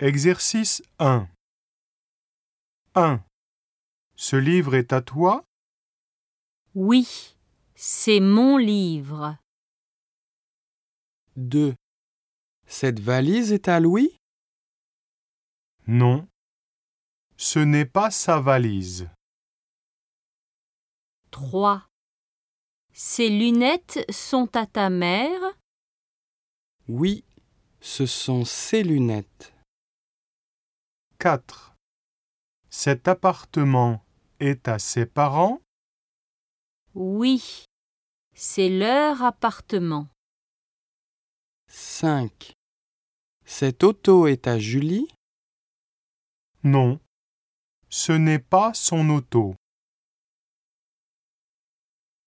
Exercice 1 1. Ce livre est à toi? Oui, c'est mon livre. 2. Cette valise est à Louis? Non. Ce n'est pas sa valise. 3. Ces lunettes sont à ta mère? Oui, ce sont ses lunettes. 4. Cet appartement est à ses parents? Oui, c'est leur appartement. 5. Cette auto est à Julie? Non. Ce n'est pas son auto.